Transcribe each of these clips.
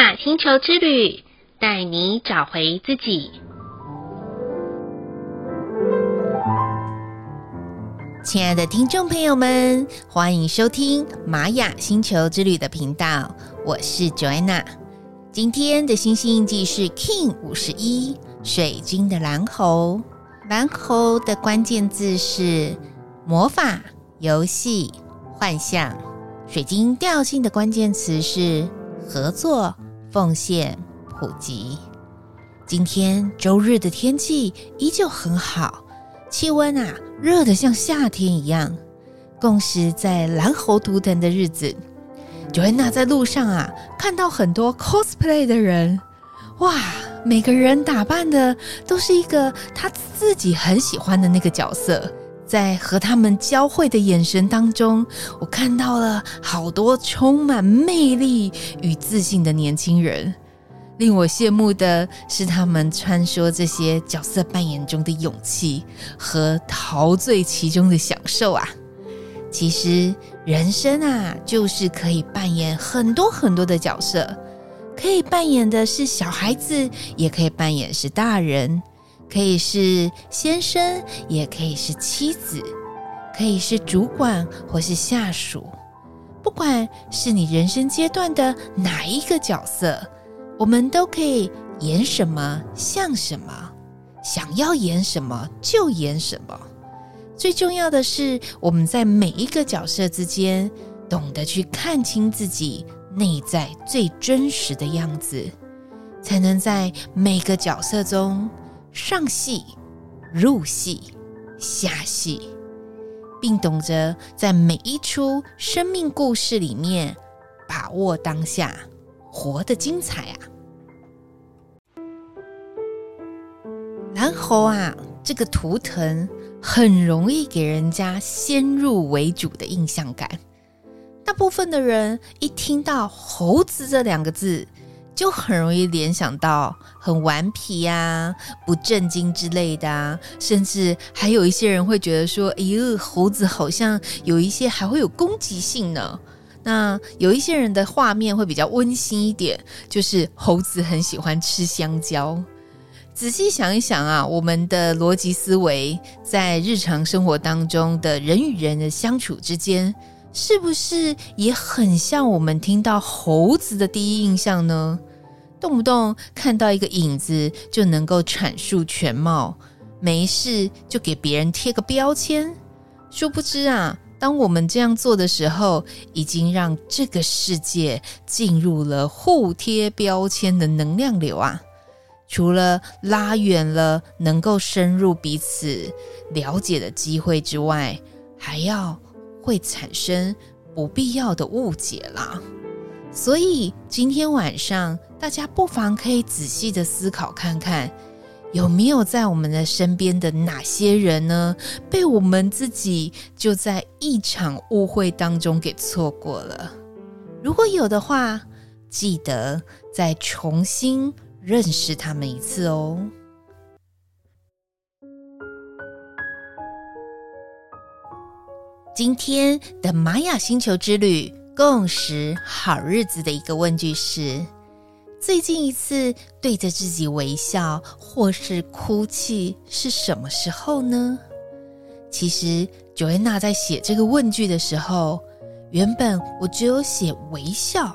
雅星球之旅，带你找回自己。亲爱的听众朋友们，欢迎收听玛雅星球之旅的频道，我是 Joanna。今天的星星印记是 King 五十一，水晶的蓝猴。蓝猴的关键字是魔法、游戏、幻象。水晶调性的关键词是合作、奉献、普及。今天周日的天气依旧很好。气温啊，热得像夏天一样。共识在蓝猴图腾的日子，Joanna 在路上啊，看到很多 cosplay 的人，哇，每个人打扮的都是一个他自己很喜欢的那个角色。在和他们交汇的眼神当中，我看到了好多充满魅力与自信的年轻人。令我羡慕的是，他们穿梭这些角色扮演中的勇气和陶醉其中的享受啊！其实人生啊，就是可以扮演很多很多的角色，可以扮演的是小孩子，也可以扮演是大人，可以是先生，也可以是妻子，可以是主管或是下属，不管是你人生阶段的哪一个角色。我们都可以演什么像什么，想要演什么就演什么。最重要的是，我们在每一个角色之间，懂得去看清自己内在最真实的样子，才能在每个角色中上戏、入戏、下戏，并懂得在每一出生命故事里面把握当下。活得精彩啊！蓝猴啊，这个图腾很容易给人家先入为主的印象感。大部分的人一听到“猴子”这两个字，就很容易联想到很顽皮呀、不正经之类的啊，甚至还有一些人会觉得说：“哎呦，猴子好像有一些还会有攻击性呢。”那有一些人的画面会比较温馨一点，就是猴子很喜欢吃香蕉。仔细想一想啊，我们的逻辑思维在日常生活当中的人与人的相处之间，是不是也很像我们听到猴子的第一印象呢？动不动看到一个影子就能够阐述全貌，没事就给别人贴个标签，殊不知啊。当我们这样做的时候，已经让这个世界进入了互贴标签的能量流啊！除了拉远了能够深入彼此了解的机会之外，还要会产生不必要的误解啦。所以今天晚上，大家不妨可以仔细的思考看看。有没有在我们的身边的哪些人呢？被我们自己就在一场误会当中给错过了？如果有的话，记得再重新认识他们一次哦。今天的玛雅星球之旅共识好日子的一个问句是。最近一次对着自己微笑或是哭泣是什么时候呢？其实，Joanna 在写这个问句的时候，原本我只有写微笑，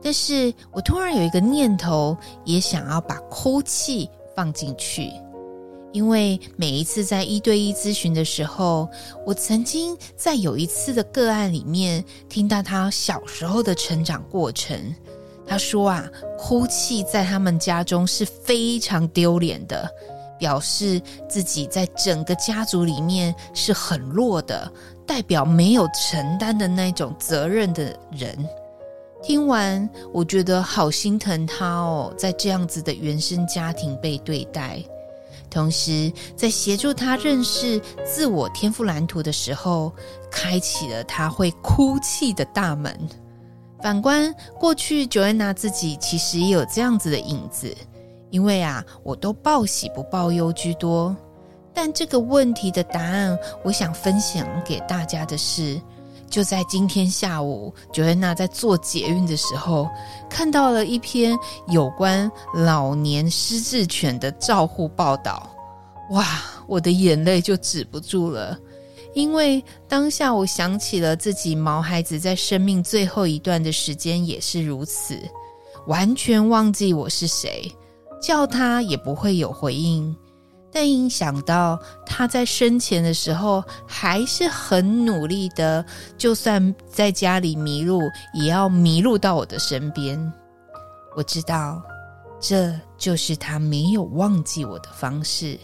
但是我突然有一个念头，也想要把哭泣放进去，因为每一次在一对一咨询的时候，我曾经在有一次的个案里面听到他小时候的成长过程。他说啊，哭泣在他们家中是非常丢脸的，表示自己在整个家族里面是很弱的，代表没有承担的那种责任的人。听完，我觉得好心疼他哦，在这样子的原生家庭被对待，同时在协助他认识自我天赋蓝图的时候，开启了他会哭泣的大门。反观过去，Joanna 自己其实也有这样子的影子，因为啊，我都报喜不报忧居多。但这个问题的答案，我想分享给大家的是就在今天下午，Joanna 在坐捷运的时候，看到了一篇有关老年失智犬的照护报道。哇，我的眼泪就止不住了，因为当下我想起了自己毛孩子在生命最后一段的时间也是如此，完全忘记我是谁，叫他也不会有回应。但一想到他在生前的时候还是很努力的，就算在家里迷路，也要迷路到我的身边。我知道，这就是他没有忘记我的方式。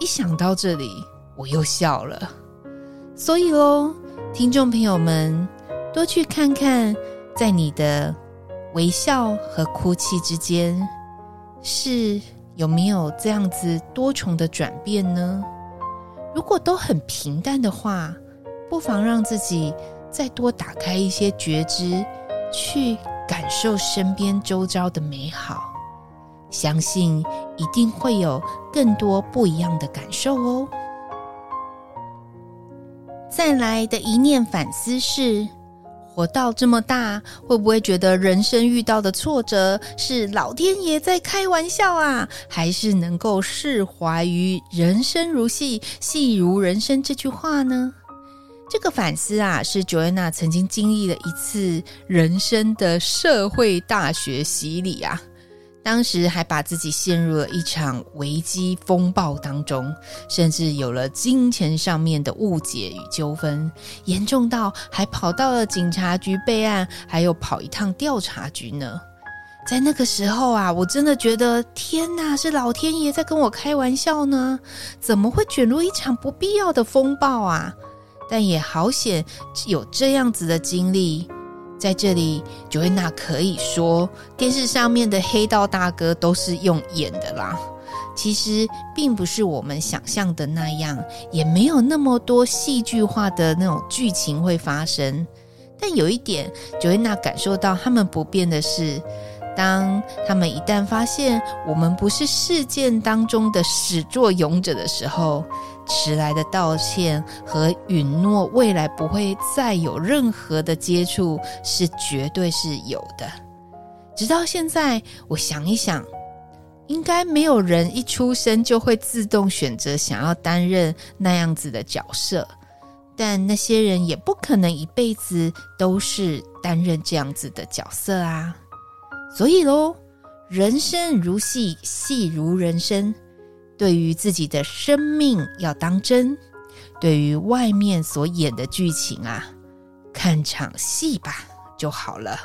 一想到这里，我又笑了。所以喽，听众朋友们，多去看看，在你的微笑和哭泣之间，是。有没有这样子多重的转变呢？如果都很平淡的话，不妨让自己再多打开一些觉知，去感受身边周遭的美好，相信一定会有更多不一样的感受哦。再来的一念反思是。活到这么大，会不会觉得人生遇到的挫折是老天爷在开玩笑啊？还是能够释怀于“人生如戏，戏如人生”这句话呢？这个反思啊，是 Joanna 曾经经历了一次人生的社会大学洗礼啊。当时还把自己陷入了一场危机风暴当中，甚至有了金钱上面的误解与纠纷，严重到还跑到了警察局备案，还有跑一趟调查局呢。在那个时候啊，我真的觉得天哪，是老天爷在跟我开玩笑呢？怎么会卷入一场不必要的风暴啊？但也好险有这样子的经历。在这里九维娜可以说，电视上面的黑道大哥都是用演的啦。其实并不是我们想象的那样，也没有那么多戏剧化的那种剧情会发生。但有一点九维娜感受到他们不变的是，当他们一旦发现我们不是事件当中的始作俑者的时候，迟来的道歉和允诺，未来不会再有任何的接触，是绝对是有的。直到现在，我想一想，应该没有人一出生就会自动选择想要担任那样子的角色，但那些人也不可能一辈子都是担任这样子的角色啊。所以喽，人生如戏，戏如人生。对于自己的生命要当真，对于外面所演的剧情啊，看场戏吧就好了。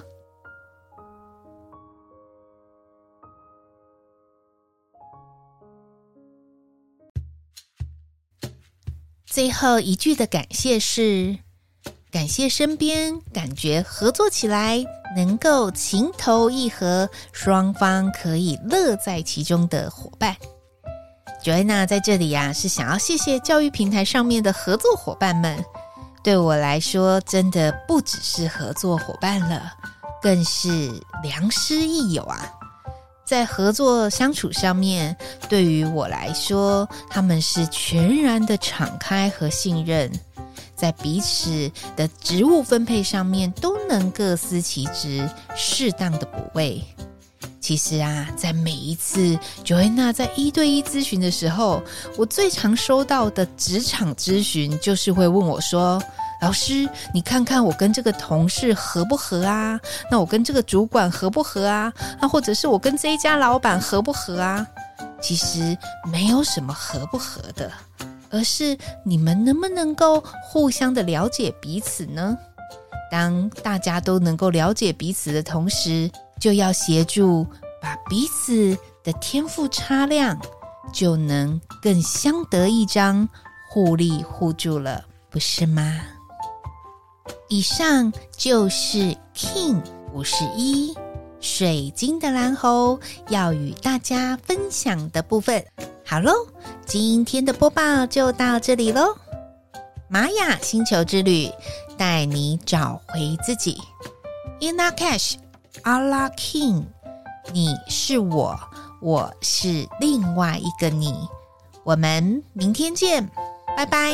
最后一句的感谢是：感谢身边感觉合作起来能够情投意合，双方可以乐在其中的伙伴。Joanna 在这里呀、啊，是想要谢谢教育平台上面的合作伙伴们。对我来说，真的不只是合作伙伴了，更是良师益友啊！在合作相处上面，对于我来说，他们是全然的敞开和信任，在彼此的职务分配上面都能各司其职，适当的补位。其实啊，在每一次 Joanna 在一对一咨询的时候，我最常收到的职场咨询就是会问我说：“老师，你看看我跟这个同事合不合啊？那我跟这个主管合不合啊？那或者是我跟这一家老板合不合啊？”其实没有什么合不合的，而是你们能不能够互相的了解彼此呢？当大家都能够了解彼此的同时，就要协助把彼此的天赋擦亮，就能更相得益彰，互利互助了，不是吗？以上就是 King 五十一水晶的蓝猴要与大家分享的部分。好喽，今天的播报就到这里喽。玛雅星球之旅，带你找回自己。Inna Cash，阿拉 King，你是我，我是另外一个你，我们明天见，拜拜。